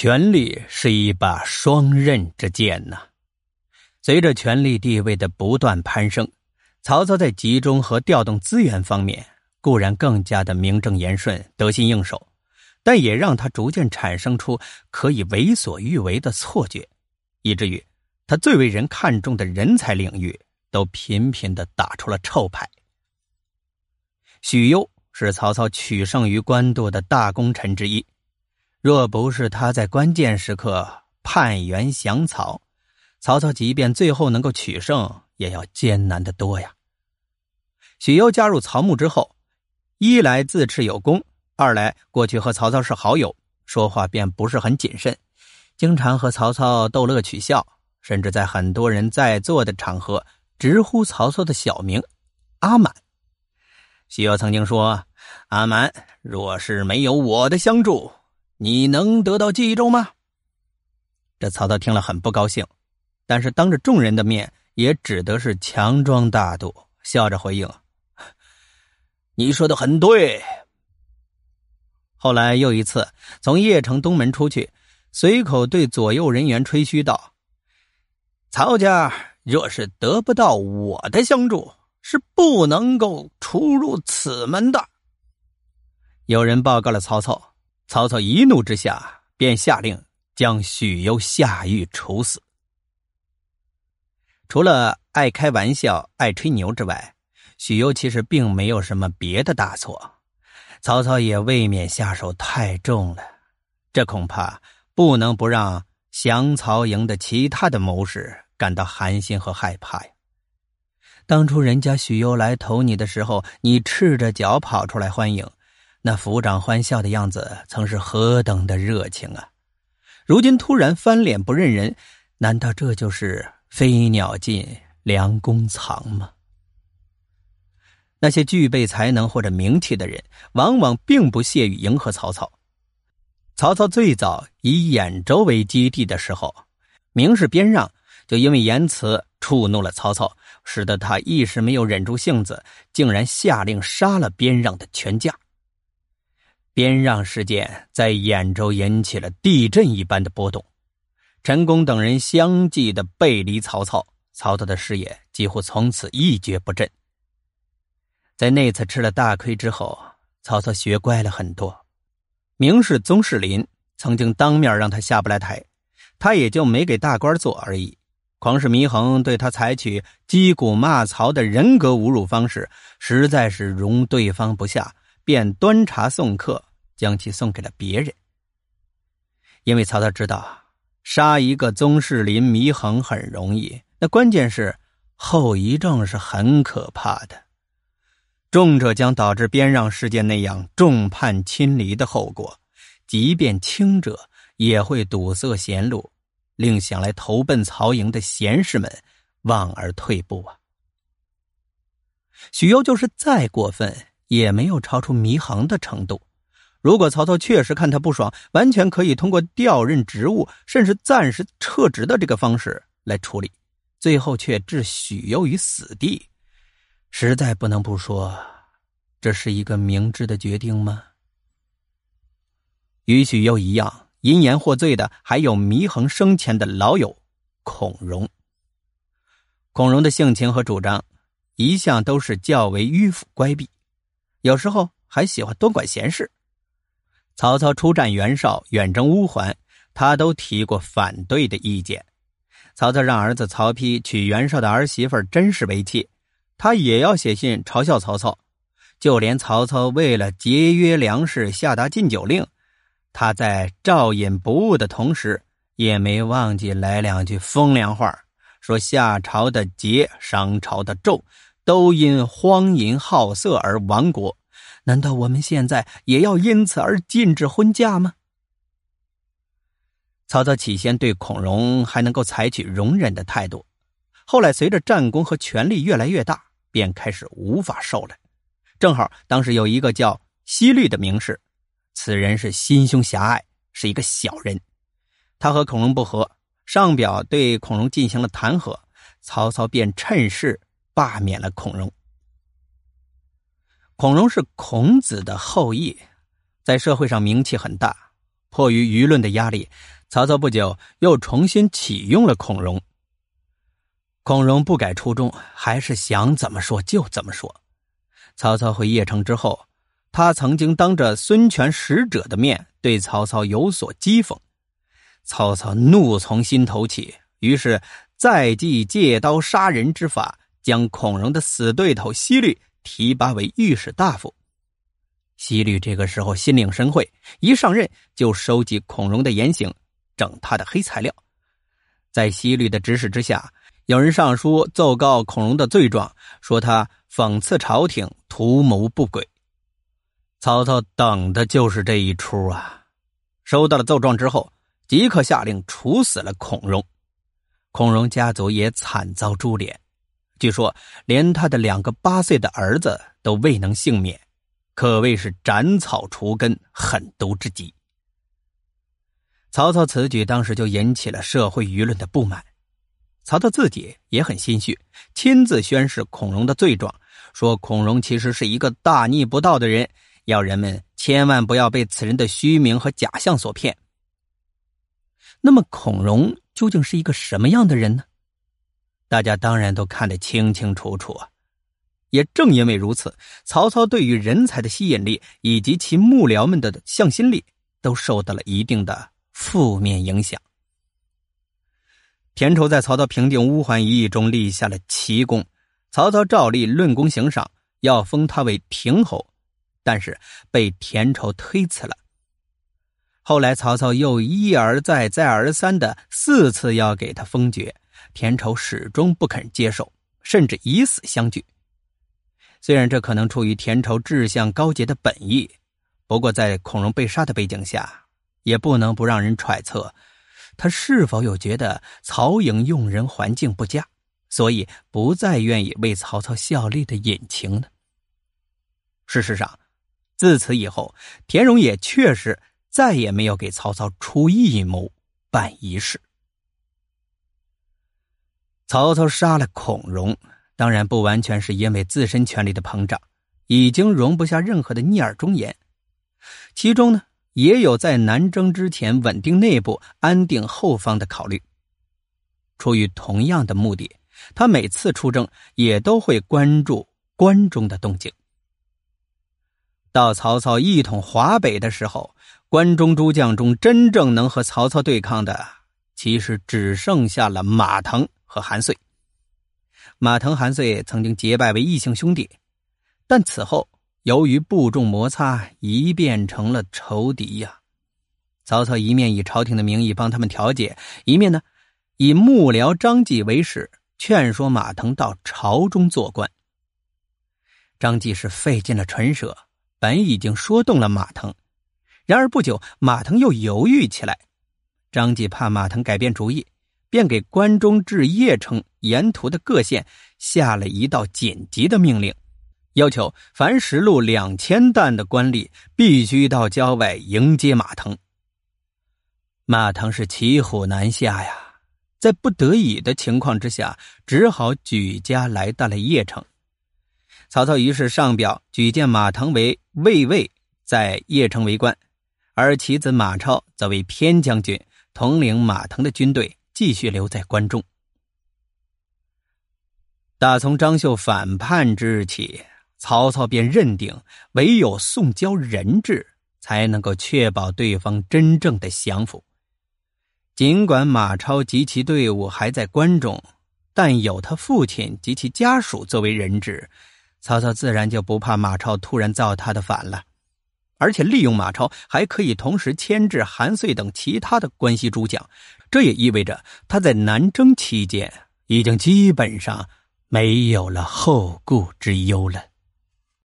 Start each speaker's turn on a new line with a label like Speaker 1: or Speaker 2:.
Speaker 1: 权力是一把双刃之剑呐。随着权力地位的不断攀升，曹操在集中和调动资源方面固然更加的名正言顺、得心应手，但也让他逐渐产生出可以为所欲为的错觉，以至于他最为人看重的人才领域都频频的打出了臭牌。许攸是曹操取胜于官渡的大功臣之一。若不是他在关键时刻叛援降曹，曹操即便最后能够取胜，也要艰难的多呀。许攸加入曹牧之后，一来自恃有功，二来过去和曹操是好友，说话便不是很谨慎，经常和曹操逗乐取笑，甚至在很多人在座的场合直呼曹操的小名“阿满”。许攸曾经说：“阿满，若是没有我的相助。”你能得到冀州吗？这曹操听了很不高兴，但是当着众人的面也只得是强装大度，笑着回应：“ 你说的很对。”后来又一次从邺城东门出去，随口对左右人员吹嘘道：“曹家若是得不到我的相助，是不能够出入此门的。”有人报告了曹操。曹操一怒之下，便下令将许攸下狱处死。除了爱开玩笑、爱吹牛之外，许攸其实并没有什么别的大错。曹操也未免下手太重了，这恐怕不能不让降曹营的其他的谋士感到寒心和害怕呀。当初人家许攸来投你的时候，你赤着脚跑出来欢迎。那抚掌欢笑的样子，曾是何等的热情啊！如今突然翻脸不认人，难道这就是飞鸟尽，良弓藏吗？那些具备才能或者名气的人，往往并不屑于迎合曹操。曹操最早以兖州为基地的时候，名士边让就因为言辞触怒了曹操，使得他一时没有忍住性子，竟然下令杀了边让的全家。边让事件在兖州引起了地震一般的波动，陈宫等人相继的背离曹操，曹操的事业几乎从此一蹶不振。在那次吃了大亏之后，曹操学乖了很多。名士宗室林曾经当面让他下不来台，他也就没给大官做而已。狂士祢衡对他采取击鼓骂曹的人格侮辱方式，实在是容对方不下，便端茶送客。将其送给了别人，因为曹操知道杀一个宗室林祢衡很容易，那关键是后遗症是很可怕的，重者将导致边让事件那样众叛亲离的后果，即便轻者也会堵塞贤路，令想来投奔曹营的贤士们望而退步啊。许攸就是再过分，也没有超出祢衡的程度。如果曹操确实看他不爽，完全可以通过调任职务，甚至暂时撤职的这个方式来处理，最后却置许攸于死地，实在不能不说，这是一个明智的决定吗？与许攸一样，因言获罪的还有祢衡生前的老友孔融。孔融的性情和主张，一向都是较为迂腐乖僻，有时候还喜欢多管闲事。曹操出战袁绍，远征乌桓，他都提过反对的意见。曹操让儿子曹丕娶袁绍的儿媳妇甄氏为妻，他也要写信嘲笑曹操。就连曹操为了节约粮食下达禁酒令，他在照饮不误的同时，也没忘记来两句风凉话，说夏朝的桀、商朝的纣，都因荒淫好色而亡国。难道我们现在也要因此而禁止婚嫁吗？曹操起先对孔融还能够采取容忍的态度，后来随着战功和权力越来越大，便开始无法受了。正好当时有一个叫西律的名士，此人是心胸狭隘，是一个小人。他和孔融不和，上表对孔融进行了弹劾，曹操便趁势罢免了孔融。孔融是孔子的后裔，在社会上名气很大。迫于舆论的压力，曹操不久又重新启用了孔融。孔融不改初衷，还是想怎么说就怎么说。曹操回邺城之后，他曾经当着孙权使者的面对曹操有所讥讽。曹操怒从心头起，于是再继借刀杀人之法，将孔融的死对头西律提拔为御史大夫。西律这个时候心领神会，一上任就收集孔融的言行，整他的黑材料。在西律的指使之下，有人上书奏告孔融的罪状，说他讽刺朝廷，图谋不轨。曹操等的就是这一出啊！收到了奏状之后，即刻下令处死了孔融。孔融家族也惨遭株连，据说连他的两个八岁的儿子都未能幸免。可谓是斩草除根，狠毒之极。曹操此举当时就引起了社会舆论的不满，曹操自己也很心虚，亲自宣示孔融的罪状，说孔融其实是一个大逆不道的人，要人们千万不要被此人的虚名和假象所骗。那么，孔融究竟是一个什么样的人呢？大家当然都看得清清楚楚啊。也正因为如此，曹操对于人才的吸引力以及其幕僚们的向心力都受到了一定的负面影响。田畴在曹操平定乌桓一役中立下了奇功，曹操照例论功行赏，要封他为亭侯，但是被田畴推辞了。后来曹操又一而再、再而三的四次要给他封爵，田畴始终不肯接受，甚至以死相拒。虽然这可能出于田畴志向高洁的本意，不过在孔融被杀的背景下，也不能不让人揣测，他是否有觉得曹营用人环境不佳，所以不再愿意为曹操效力的隐情呢？事实上，自此以后，田荣也确实再也没有给曹操出一谋办一事。曹操杀了孔融。当然不完全是因为自身权力的膨胀，已经容不下任何的逆耳忠言。其中呢，也有在南征之前稳定内部、安定后方的考虑。出于同样的目的，他每次出征也都会关注关中的动静。到曹操一统华北的时候，关中诸将中真正能和曹操对抗的，其实只剩下了马腾和韩遂。马腾、韩遂曾经结拜为异姓兄弟，但此后由于部众摩擦，一变成了仇敌呀。曹操一面以朝廷的名义帮他们调解，一面呢以幕僚张继为使，劝说马腾到朝中做官。张继是费尽了唇舌，本已经说动了马腾，然而不久马腾又犹豫起来。张继怕马腾改变主意。便给关中至邺城沿途的各县下了一道紧急的命令，要求凡实录两千担的官吏必须到郊外迎接马腾。马腾是骑虎难下呀，在不得已的情况之下，只好举家来到了邺城。曹操于是上表举荐马腾为卫尉，在邺城为官，而其子马超则为偏将军，统领马腾的军队。继续留在关中。打从张绣反叛之日起，曹操便认定唯有送交人质，才能够确保对方真正的降服。尽管马超及其队伍还在关中，但有他父亲及其家属作为人质，曹操自然就不怕马超突然造他的反了。而且利用马超，还可以同时牵制韩遂等其他的关系诸将。这也意味着他在南征期间已经基本上没有了后顾之忧了。